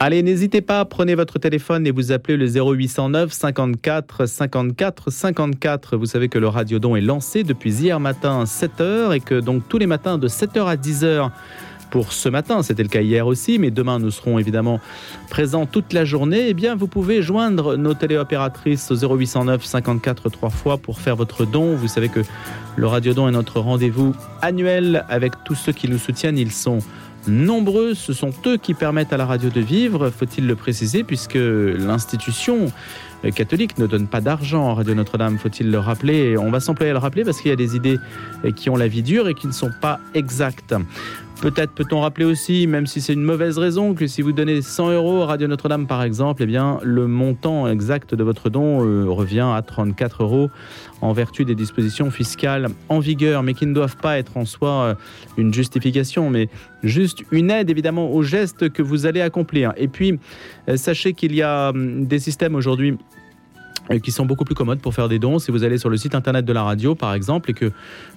Allez, n'hésitez pas, prenez votre téléphone et vous appelez le 0809 54 54 54. Vous savez que le Radiodon est lancé depuis hier matin à 7h et que donc tous les matins de 7h à 10h pour ce matin, c'était le cas hier aussi, mais demain nous serons évidemment présents toute la journée, eh bien vous pouvez joindre nos téléopératrices au 0809 54 3 fois pour faire votre don. Vous savez que le Radiodon est notre rendez-vous annuel avec tous ceux qui nous soutiennent. Ils sont nombreux, ce sont eux qui permettent à la radio de vivre, faut-il le préciser, puisque l'institution catholique ne donne pas d'argent à Radio Notre-Dame, faut-il le rappeler? On va s'employer à le rappeler parce qu'il y a des idées qui ont la vie dure et qui ne sont pas exactes. Peut-être peut-on rappeler aussi, même si c'est une mauvaise raison, que si vous donnez 100 euros à Radio Notre-Dame par exemple, eh bien le montant exact de votre don euh, revient à 34 euros en vertu des dispositions fiscales en vigueur, mais qui ne doivent pas être en soi euh, une justification, mais juste une aide évidemment au geste que vous allez accomplir. Et puis, euh, sachez qu'il y a hum, des systèmes aujourd'hui euh, qui sont beaucoup plus commodes pour faire des dons. Si vous allez sur le site internet de la radio, par exemple, et que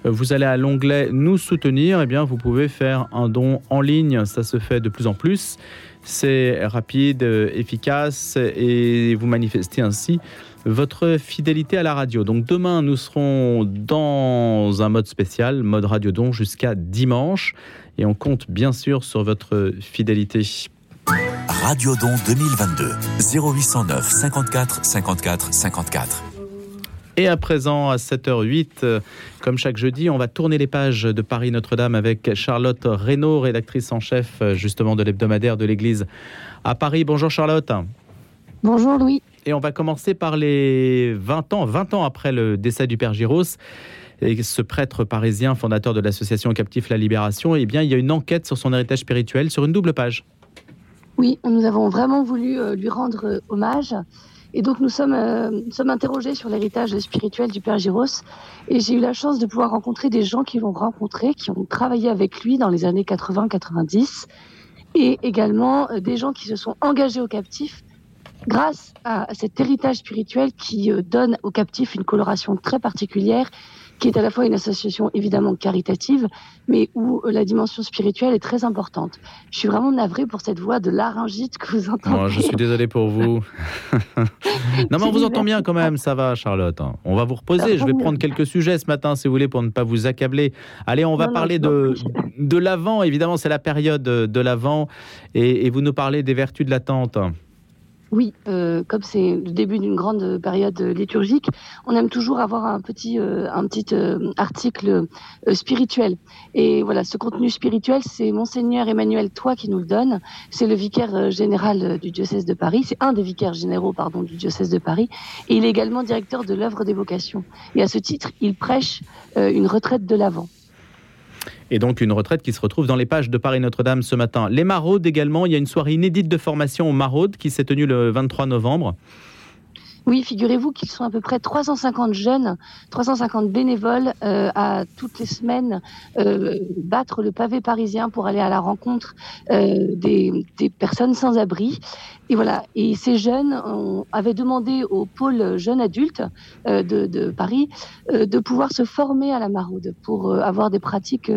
vous allez à l'onglet Nous soutenir, eh bien, vous pouvez faire un don en ligne. Ça se fait de plus en plus. C'est rapide, efficace, et vous manifestez ainsi votre fidélité à la radio. Donc demain, nous serons dans un mode spécial, mode radio don, jusqu'à dimanche. Et on compte bien sûr sur votre fidélité. Radio Don 2022 0809 54 54 54. Et à présent, à 7h08, comme chaque jeudi, on va tourner les pages de Paris Notre-Dame avec Charlotte Reynaud, rédactrice en chef justement de l'hebdomadaire de l'Église à Paris. Bonjour Charlotte. Bonjour Louis. Et on va commencer par les 20 ans, 20 ans après le décès du Père Giros. Et ce prêtre parisien, fondateur de l'association Captif La Libération, eh bien, il y a une enquête sur son héritage spirituel sur une double page. Oui, nous avons vraiment voulu euh, lui rendre euh, hommage. Et donc nous sommes, euh, interrogés sur l'héritage spirituel du Père Giros. Et j'ai eu la chance de pouvoir rencontrer des gens qui l'ont rencontré, qui ont travaillé avec lui dans les années 80-90. Et également des gens qui se sont engagés au captif grâce à cet héritage spirituel qui euh, donne aux captifs une coloration très particulière, qui est à la fois une association évidemment caritative, mais où euh, la dimension spirituelle est très importante. Je suis vraiment navrée pour cette voix de laryngite que vous entendez. Oh, je suis désolé pour vous. non, mais on vous entend bien quand même, ça va, Charlotte. On va vous reposer. Je vais prendre quelques sujets ce matin, si vous voulez, pour ne pas vous accabler. Allez, on va parler de, de l'avant. Évidemment, c'est la période de l'avant. Et, et vous nous parlez des vertus de l'attente. Oui, euh, comme c'est le début d'une grande période liturgique, on aime toujours avoir un petit, euh, un petit euh, article spirituel. Et voilà, ce contenu spirituel, c'est Monseigneur Emmanuel Toi qui nous le donne. C'est le vicaire général du diocèse de Paris. C'est un des vicaires généraux, pardon, du diocèse de Paris. Et il est également directeur de l'œuvre des vocations. Et à ce titre, il prêche une retraite de l'Avent et donc une retraite qui se retrouve dans les pages de Paris Notre-Dame ce matin. Les maraudes également, il y a une soirée inédite de formation aux maraudes qui s'est tenue le 23 novembre. Oui, figurez-vous qu'ils sont à peu près 350 jeunes, 350 bénévoles euh, à toutes les semaines euh, battre le pavé parisien pour aller à la rencontre euh, des, personnes sans abri. Et voilà. Et ces jeunes on, avaient demandé au pôle jeunes adultes de, de, Paris de pouvoir se former à la maraude pour avoir des pratiques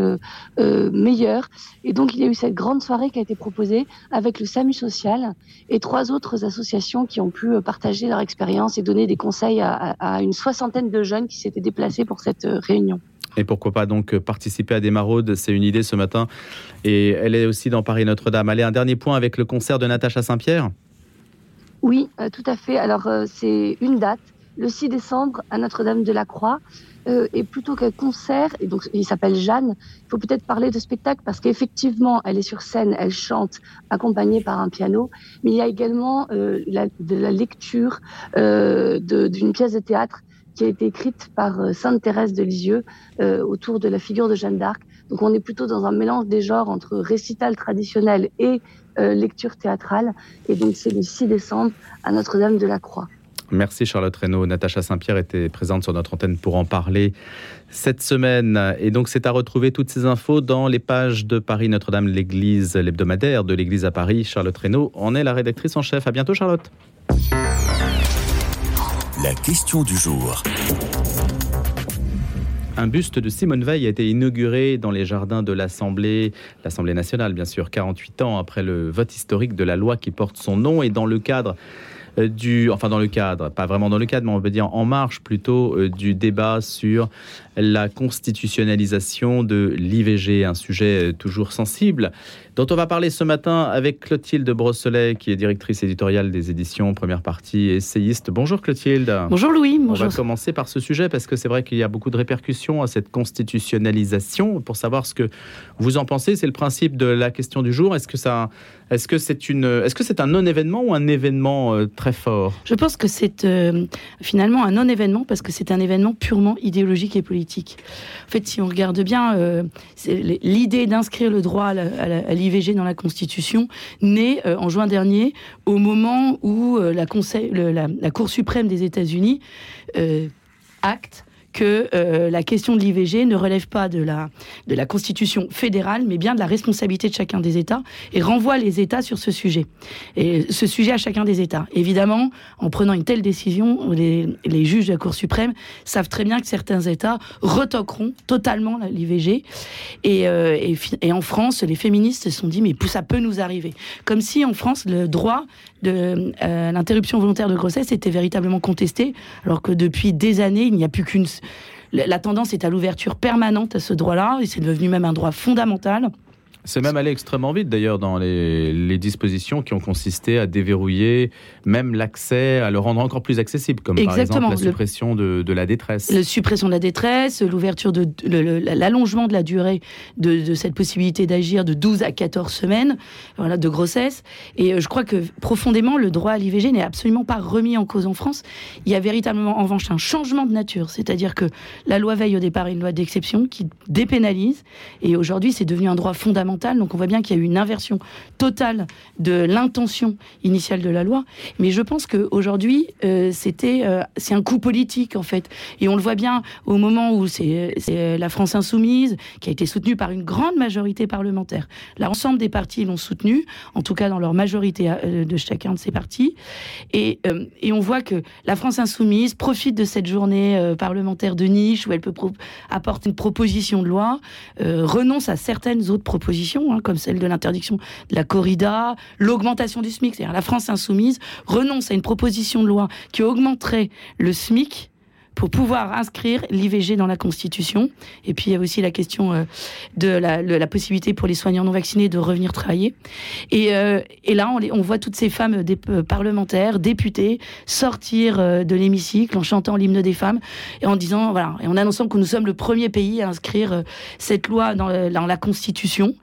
meilleures. Et donc il y a eu cette grande soirée qui a été proposée avec le SAMU social et trois autres associations qui ont pu partager leur expérience et donner des conseils à, une soixantaine de jeunes qui s'étaient déplacés pour cette euh, réunion. Et pourquoi pas donc participer à des maraudes? C'est une idée ce matin. Et elle est aussi dans Paris Notre-Dame. Allez, un dernier point avec le concert de Natacha Saint-Pierre Oui, euh, tout à fait. Alors, euh, c'est une date, le 6 décembre, à Notre-Dame de la Croix. Euh, et plutôt qu'un concert, et donc il s'appelle Jeanne, il faut peut-être parler de spectacle parce qu'effectivement, elle est sur scène, elle chante accompagnée par un piano, mais il y a également euh, de la lecture euh, d'une pièce de théâtre qui a été écrite par euh, Sainte Thérèse de Lisieux euh, autour de la figure de Jeanne d'Arc. Donc on est plutôt dans un mélange des genres entre récital traditionnel et lecture théâtrale. Et donc c'est le 6 décembre à Notre-Dame de la Croix. Merci Charlotte Reynaud. Natacha Saint-Pierre était présente sur notre antenne pour en parler cette semaine. Et donc c'est à retrouver toutes ces infos dans les pages de Paris Notre-Dame, l'église, l'hebdomadaire de l'église à Paris. Charlotte Reynaud en est la rédactrice en chef. À bientôt Charlotte. La question du jour. Un buste de Simone Veil a été inauguré dans les jardins de l'Assemblée, l'Assemblée nationale bien sûr, 48 ans après le vote historique de la loi qui porte son nom et dans le cadre du, enfin dans le cadre, pas vraiment dans le cadre, mais on peut dire en marche plutôt euh, du débat sur la constitutionnalisation de l'IVG, un sujet euh, toujours sensible dont on va parler ce matin avec Clotilde Brosselet, qui est directrice éditoriale des éditions Première Partie, essayiste. Bonjour Clotilde. Bonjour Louis. Bonjour. On va commencer par ce sujet parce que c'est vrai qu'il y a beaucoup de répercussions à cette constitutionnalisation. Pour savoir ce que vous en pensez, c'est le principe de la question du jour. Est-ce que ça, est-ce que c'est une, est-ce que c'est un non-événement ou un événement euh, très fort? Je pense que c'est euh, finalement un non-événement parce que c'est un événement purement idéologique et politique. En fait, si on regarde bien, euh, l'idée d'inscrire le droit à, à dans la Constitution naît euh, en juin dernier, au moment où euh, la, Cour suprême des États-Unis euh, acte que euh, la question de l'IVG ne relève pas de la, de la Constitution fédérale, mais bien de la responsabilité de chacun des États, et renvoie les États sur ce sujet. Et ce sujet à chacun des États. Évidemment, en prenant une telle décision, les, les juges de la Cour suprême savent très bien que certains États retoqueront totalement l'IVG. Et, euh, et, et, en France, les féministes se sont dit, mais ça peut nous arriver. Comme si en France, le droit de euh, l'interruption volontaire de grossesse était véritablement contesté, alors que depuis des années, il n'y a plus qu'une la tendance est à l'ouverture permanente à ce droit-là, et c'est devenu même un droit fondamental. C'est même allé extrêmement vite d'ailleurs dans les, les, dispositions qui ont consisté à déverrouiller même l'accès, à le rendre encore plus accessible, comme Exactement. par exemple la suppression de, de, la détresse. La suppression de la détresse, l'ouverture de l'allongement de la durée de, de cette possibilité d'agir de 12 à 14 semaines voilà, de grossesse. Et euh, je crois que profondément, le droit à l'IVG n'est absolument pas remis en cause en France. Il y a véritablement en revanche un changement de nature, c'est-à-dire que la loi Veille au départ est une loi d'exception qui dépénalise, et aujourd'hui c'est devenu un droit fondamental donc on voit bien qu'il y a eu une inversion totale de l'intention initiale de la loi. Mais je pense qu'aujourd'hui, euh, c'était, euh, c'est un coup politique en fait. Et on le voit bien au moment où c'est, la France insoumise qui a été soutenue par une grande majorité parlementaire. L'ensemble des partis l'ont soutenue, en tout cas dans leur majorité euh, de chacun de ces partis. Et, et on voit que la France insoumise profite de cette journée parlementaire de niche où elle peut apporter une proposition de loi, renonce à certaines autres propositions Hein, comme celle de l'interdiction de la corrida, l'augmentation du SMIC. C'est-à-dire la France insoumise renonce à une proposition de loi qui augmenterait le SMIC pour pouvoir inscrire l'IVG dans la Constitution. Et puis il y a aussi la question euh, de la, la, possibilité pour les soignants non vaccinés de revenir travailler. Et, euh, et là, on, on, voit toutes ces femmes des, euh, parlementaires, députées, sortir de l'hémicycle en chantant l'hymne des femmes et en disant, voilà, et en annonçant que nous sommes le premier pays à inscrire cette loi dans, dans la Constitution.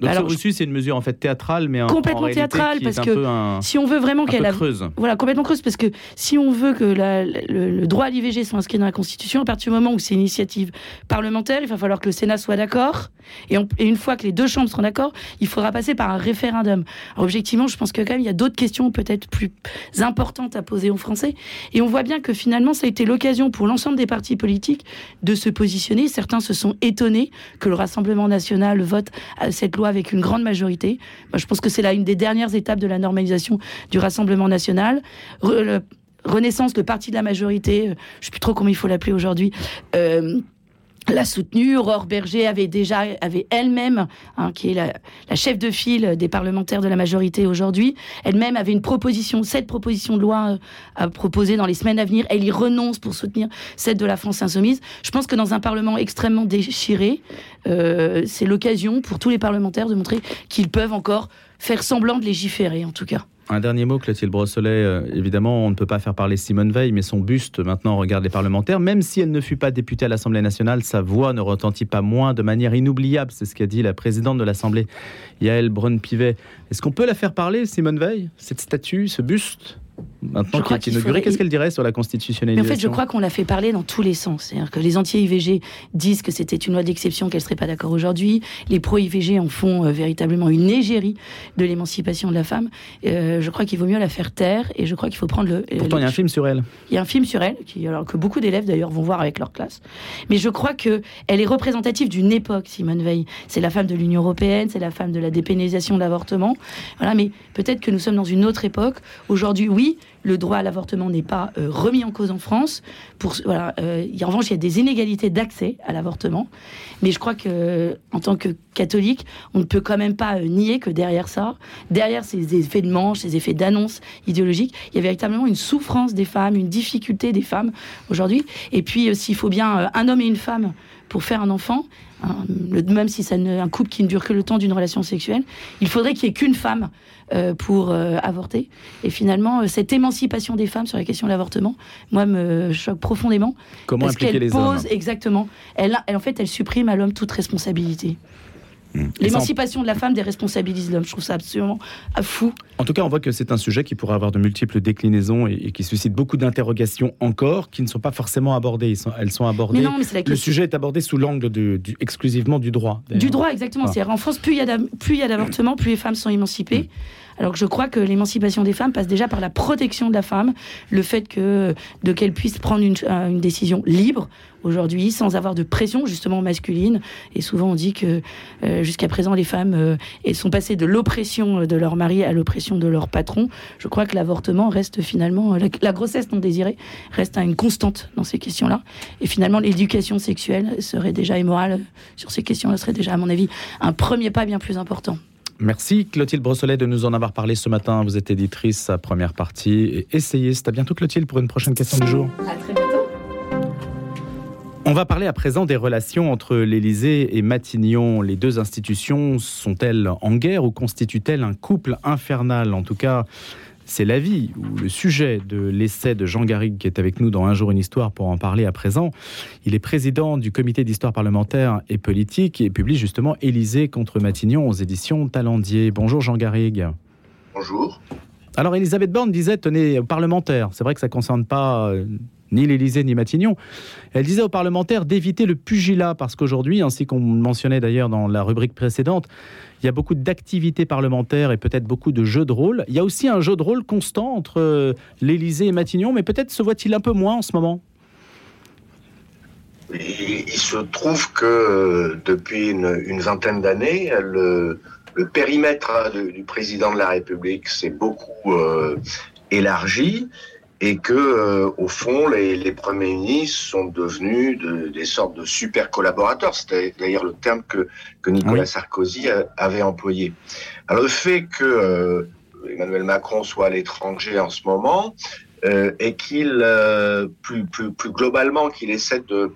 Donc Alors, reçu, c'est une mesure en fait théâtrale, mais complètement en théâtrale, parce que un, si on veut vraiment qu'elle creuse, voilà, complètement creuse, parce que si on veut que la, le, le, droit à l'IVG soit inscrit dans la Constitution, à partir du moment où c'est une initiative parlementaire, il va falloir que le Sénat soit d'accord, et, une fois que les deux chambres seront d'accord, il faudra passer par un référendum. Alors, objectivement, je pense que quand même il y a d'autres questions peut-être plus importantes à poser aux Français, et on voit bien que finalement ça a été l'occasion pour l'ensemble des partis politiques de se positionner. Certains se sont étonnés que le Rassemblement national vote cette loi avec une grande majorité. Moi, je pense que c'est là une des dernières étapes de la normalisation du Rassemblement national. Renaissance, le parti de la majorité, euh, je ne sais plus trop comment il faut l'appeler aujourd'hui, euh, l'a soutenue. Aurore Berger avait déjà, avait elle-même, hein, qui est la, la, chef de file des parlementaires de la majorité aujourd'hui, elle-même avait une proposition, cette proposition de loi euh, à proposer dans les semaines à venir. Elle y renonce pour soutenir celle de la France insoumise. Je pense que dans un parlement extrêmement déchiré, c'est l'occasion pour tous les parlementaires de montrer qu'ils peuvent encore faire semblant de légiférer, en tout cas. Un dernier mot, Clotilde Brosselet. Euh, évidemment, on ne peut pas faire parler Simone Veil, mais son buste maintenant regarde les parlementaires. Même si elle ne fut pas députée à l'Assemblée nationale, sa voix ne retentit pas moins de manière inoubliable. C'est ce qu'a dit la présidente de l'Assemblée, Yael Braun-Pivet. Est-ce qu'on peut la faire parler, Simone Veil Cette statue, ce buste? Maintenant qu'il est inauguré, qu'est-ce qu'elle dirait sur la constitutionnalisation En fait, je crois qu'on l'a fait parler dans tous les sens. C'est-à-dire que les anti-IVG disent que c'était une loi d'exception, qu'elle ne serait pas d'accord aujourd'hui. Les pro-IVG en font euh, véritablement une égérie de l'émancipation de la femme. Euh, je crois qu'il vaut mieux la faire taire et je crois qu'il faut prendre le. Pourtant, le, il y a un film sur elle. Il y a un film sur elle, qui, alors, que beaucoup d'élèves d'ailleurs vont voir avec leur classe. Mais je crois qu'elle est représentative d'une époque, Simone Veil. C'est la femme de l'Union européenne, c'est la femme de la dépénalisation de l'avortement. Voilà, mais peut-être que nous sommes dans une autre époque. Aujourd'hui, oui, le droit à l'avortement n'est pas euh, remis en cause en France. Euh, en revanche, il y a des inégalités d'accès à l'avortement. Mais je crois que, en tant que catholique, on ne peut quand même pas nier que derrière ça, derrière ces effets de manche, ces effets d'annonce idéologique, il y a véritablement une souffrance des femmes, une difficulté des femmes aujourd'hui. Et puis, s'il faut bien un homme et une femme pour faire un enfant, même si c'est un couple qui ne dure que le temps d'une relation sexuelle, il faudrait qu'il n'y ait qu'une femme euh, pour euh, avorter. Et finalement, euh, cette émancipation des femmes sur la question de l'avortement, moi, me choque profondément. Comment parce impliquer les pose, Exactement. Elle, elle, en fait, elle supprime à l'homme toute responsabilité. Mm. L'émancipation de la femme déresponsabilise l'homme. Je trouve ça absolument fou. En tout cas, on voit que c'est un sujet qui pourrait avoir de multiples déclinaisons et, qui suscite beaucoup d'interrogations encore, qui ne sont pas forcément abordées. elles sont abordées. Le sujet est abordé sous l'angle du, exclusivement du droit. Du droit, exactement. C'est-à-dire en France, plus il y a d'avortements, plus les femmes sont émancipées. Mm. Alors que je crois que l'émancipation des femmes passe déjà par la protection de la femme, le fait que de qu'elle puisse prendre une, euh, une décision libre aujourd'hui, sans avoir de pression justement masculine. Et souvent on dit que euh, jusqu'à présent les femmes euh, elles sont passées de l'oppression de leur mari à l'oppression de leur patron. Je crois que l'avortement reste finalement la, grossesse non désirée reste une constante dans ces questions-là. Et finalement l'éducation sexuelle serait déjà immorale sur ces questions-là serait déjà à mon avis un premier pas bien plus important. Merci Clotilde Brossolet de nous en avoir parlé ce matin. Vous êtes éditrice à première partie et essayiste. À bientôt Clotilde pour une prochaine question du jour. À très bientôt. On va parler à présent des relations entre l'Élysée et Matignon. Les deux institutions sont-elles en guerre ou constituent-elles un couple infernal? En tout cas, c'est l'avis ou le sujet de l'essai de Jean Garrigue qui est avec nous dans Un jour une histoire pour en parler à présent. Il est président du comité d'histoire parlementaire et politique et publie justement Élysée contre Matignon aux éditions Talendier. Bonjour Jean Garrigue. Bonjour. Alors Elisabeth Borne disait, tenez, aux parlementaires, c'est vrai que ça ne concerne pas euh, ni l'Élysée ni Matignon. Elle disait aux parlementaires d'éviter le pugilat parce qu'aujourd'hui, ainsi qu'on mentionnait d'ailleurs dans la rubrique précédente, il y a beaucoup d'activités parlementaires et peut-être beaucoup de jeux de rôle. Il y a aussi un jeu de rôle constant entre euh, l'Élysée et Matignon, mais peut-être se voit-il un peu moins en ce moment. Il, se trouve que euh, depuis une, vingtaine d'années, le, périmètre du président de la République s'est beaucoup euh, élargi et que euh, au fond les, premiers ministres sont devenus des sortes de super collaborateurs. C'était d'ailleurs le terme que, que Nicolas Sarkozy avait employé. Alors le fait que euh, Emmanuel Macron soit à l'étranger en ce moment euh, et qu'il plus, plus, plus globalement qu'il essaie de,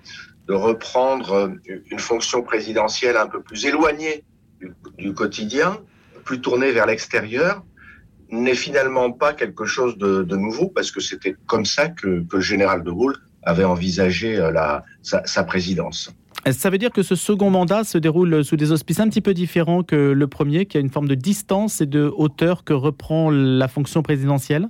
de reprendre une fonction présidentielle un peu plus éloignée du, du quotidien, plus tournée vers l'extérieur, n'est finalement pas quelque chose de, nouveau parce que c'était comme ça que, le général de Gaulle avait envisagé euh, la, sa, présidence. Ça veut dire que ce second mandat se déroule sous des auspices un petit peu différents que le premier, qui a une forme de distance et de hauteur que reprend la fonction présidentielle?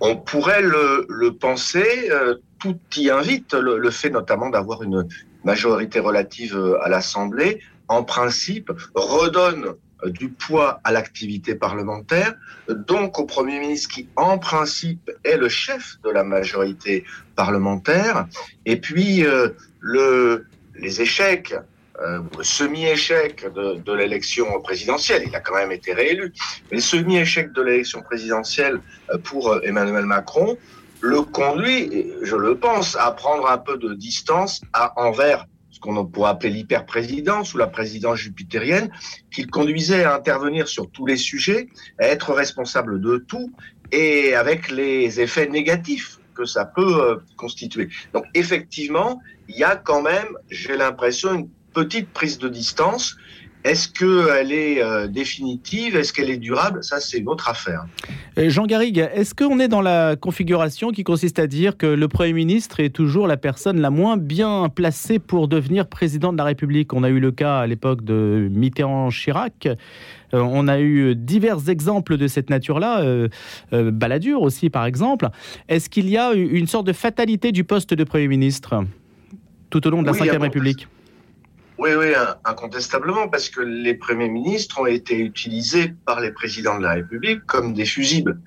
On pourrait le, penser. Euh, tout y invite, le fait notamment d'avoir une majorité relative euh, à l'Assemblée, en principe, redonne euh, du poids à l'activité parlementaire, donc au Premier ministre qui, en principe, est le chef de la majorité parlementaire, et puis euh, le, les échecs, euh, semi-échec de, de l'élection présidentielle, il a quand même été réélu, mais le semi-échec de l'élection présidentielle pour Emmanuel Macron le conduit, je le pense, à prendre un peu de distance à, envers qu'on pourrait appeler l'hyper-présidence ou la présidence jupitérienne, qui conduisait à intervenir sur tous les sujets, à être responsable de tout, et avec les effets négatifs que ça peut euh, constituer. Donc effectivement, il y a quand même, j'ai l'impression, une petite prise de distance est-ce qu'elle est euh, définitive? Est-ce qu'elle est durable? Ça, c'est autre affaire. Jean Garrigue, est-ce qu'on est dans la configuration qui consiste à dire que le Premier ministre est toujours la personne la moins bien placée pour devenir président de la République? On a eu le cas à l'époque de Mitterrand-Chirac. Euh, on a eu divers exemples de cette nature-là, euh, Balladur aussi par exemple. Est-ce qu'il y a une sorte de fatalité du poste de Premier ministre tout au long de la Ve République? Oui, oui, incontestablement, parce que les premiers ministres ont été utilisés par les présidents de la République comme des fusibles.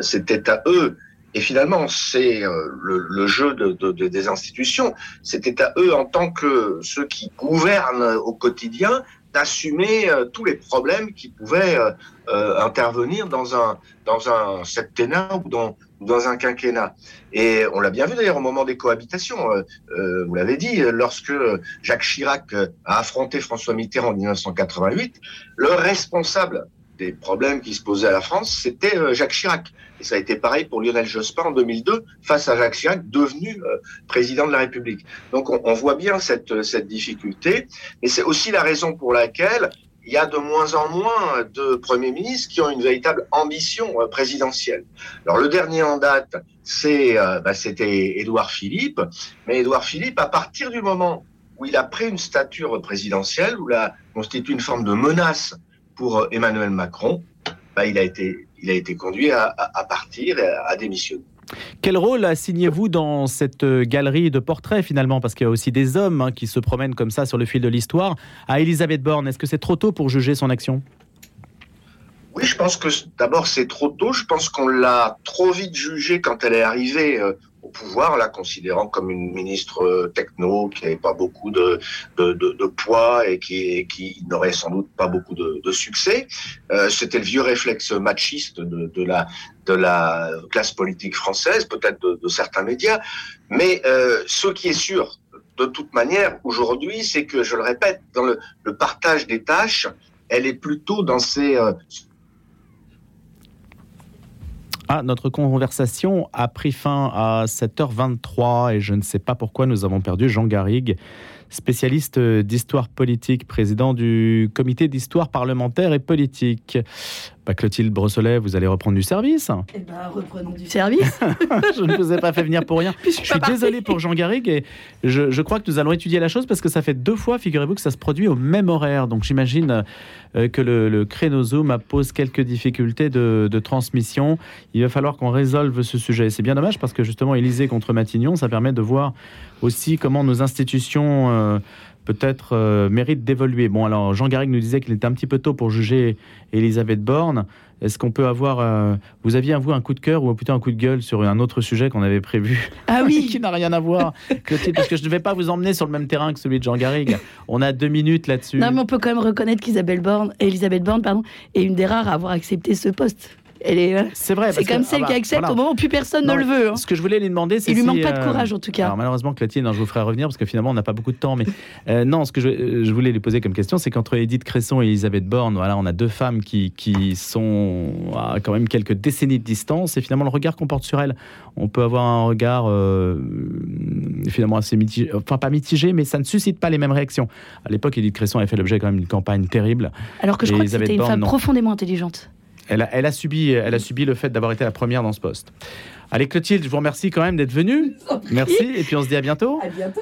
C'était à eux, et finalement, c'est euh, le, jeu de, des institutions, c'était à eux, en tant que ceux qui gouvernent au quotidien, d'assumer euh, tous les problèmes qui pouvaient euh, intervenir dans un, dans un ou dans, dans un quinquennat. Et on l'a bien vu d'ailleurs au moment des cohabitations. vous l'avez dit, lorsque Jacques Chirac a affronté François Mitterrand en 1988, le responsable des problèmes qui se posaient à la France, c'était Jacques Chirac. Et ça a été pareil pour Lionel Jospin en 2002 face à Jacques Chirac, devenu euh, président de la République. Donc on, voit bien cette, cette difficulté, et c'est aussi la raison pour laquelle il y a de moins en moins de premiers ministres qui ont une véritable ambition euh, présidentielle. Alors le dernier en date, c'est euh, bah, c'était Édouard Philippe, mais Édouard Philippe, à partir du moment où il a pris une stature présidentielle, où il a constitué une forme de menace pour Emmanuel Macron, bah, il a été il a été conduit à, partir, à, démissionner. Quel rôle assignez-vous dans cette euh, galerie de portraits finalement? Parce qu'il y a aussi des hommes hein, qui se promènent comme ça sur le fil de l'histoire. À Elisabeth Borne, est-ce que c'est trop tôt pour juger son action? Oui, je pense que d'abord c'est trop tôt. Je pense qu'on l'a trop vite jugée quand elle est arrivée euh, au pouvoir, la considérant comme une ministre euh, techno qui n'avait pas beaucoup de, de, poids et qui, qui n'aurait sans doute pas beaucoup de, succès. Euh, C'était le vieux réflexe machiste de, la, de la classe politique française, peut-être de, certains médias. Mais euh, ce qui est sûr, de toute manière, aujourd'hui, c'est que, je le répète, dans le, partage des tâches, elle est plutôt dans ces ah, notre conversation a pris fin à 7h23 et je ne sais pas pourquoi nous avons perdu Jean Garrigue, spécialiste d'histoire politique, président du comité d'histoire parlementaire et politique. Bah, Clotilde Brosselet, vous allez reprendre du service Eh ben, reprenons du service. je ne vous ai pas fait venir pour rien. je, suis désolé pour Jean Garrigue et je, crois que nous allons étudier la chose parce que ça fait deux fois, figurez-vous, que ça se produit au même horaire. Donc j'imagine euh, que le, le créneau Zoom pose quelques difficultés de, transmission. Il va falloir qu'on résolve ce sujet. C'est bien dommage parce que justement, Élysée contre Matignon, ça permet de voir aussi comment nos institutions... Euh, peut-être euh, mérite d'évoluer. Bon, alors Jean Garrigue nous disait qu'il était un petit peu tôt pour juger Elisabeth Borne. Est-ce qu'on peut avoir. Euh, vous aviez, vous, un coup de cœur ou plutôt un coup de gueule sur un autre sujet qu'on avait prévu Ah oui Qui n'a rien à voir. parce que je ne vais pas vous emmener sur le même terrain que celui de Jean Garrigue. On a deux minutes là-dessus. Non, mais on peut quand même reconnaître qu'Isabelle Borne, Elisabeth Borne pardon, est une des rares à avoir accepté ce poste. Euh, c'est vrai. C'est comme celle ah qui bah, accepte au moment où plus personne ne le veut. Hein. Ce que je voulais lui demander, c'est. Il lui manque pas de euh, courage en tout cas. Alors, malheureusement, Clotilde, je vous ferai revenir parce que finalement, on n'a pas beaucoup de temps. Mais euh, non, ce que je, voulais lui poser comme question, c'est qu'entre Edith Cresson et Elisabeth Borne, voilà, on a deux femmes qui, qui sont à quand même quelques décennies de distance. Et finalement, le regard qu'on porte sur elles, on peut avoir un regard finalement assez mitigé. Enfin, pas mitigé, mais ça ne suscite pas les mêmes réactions. À l'époque, Edith Cresson avait fait l'objet quand même d'une campagne terrible. Alors que je crois que c'était une femme profondément intelligente. Elle a, subi, elle a subi le fait d'avoir été la première dans ce poste. Allez Clotilde, je vous remercie quand même d'être venue. Merci et puis on se dit à bientôt. À bientôt.